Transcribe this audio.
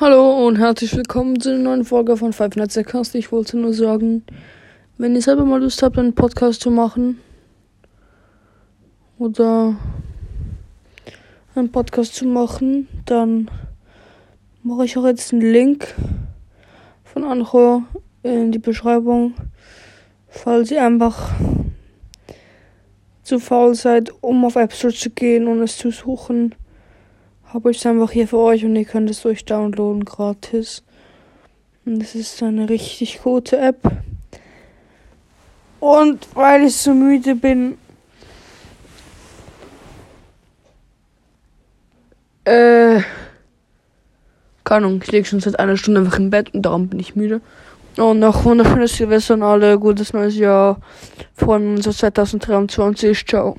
Hallo und herzlich willkommen zu einer neuen Folge von Five Nights at Cast. Ich wollte nur sagen, wenn ihr selber mal Lust habt, einen Podcast zu machen oder einen Podcast zu machen, dann mache ich auch jetzt einen Link von Anchor in die Beschreibung, falls ihr einfach zu faul seid, um auf App Store zu gehen und es zu suchen habe ich es einfach hier für euch und ihr könnt es euch downloaden gratis. Und es ist eine richtig gute App. Und weil ich so müde bin, äh, keine Ahnung, ich liege schon seit einer Stunde einfach im Bett und darum bin ich müde. Und noch wunderschönes Silvester und alle gutes neues Jahr. Auf 2023. Ciao.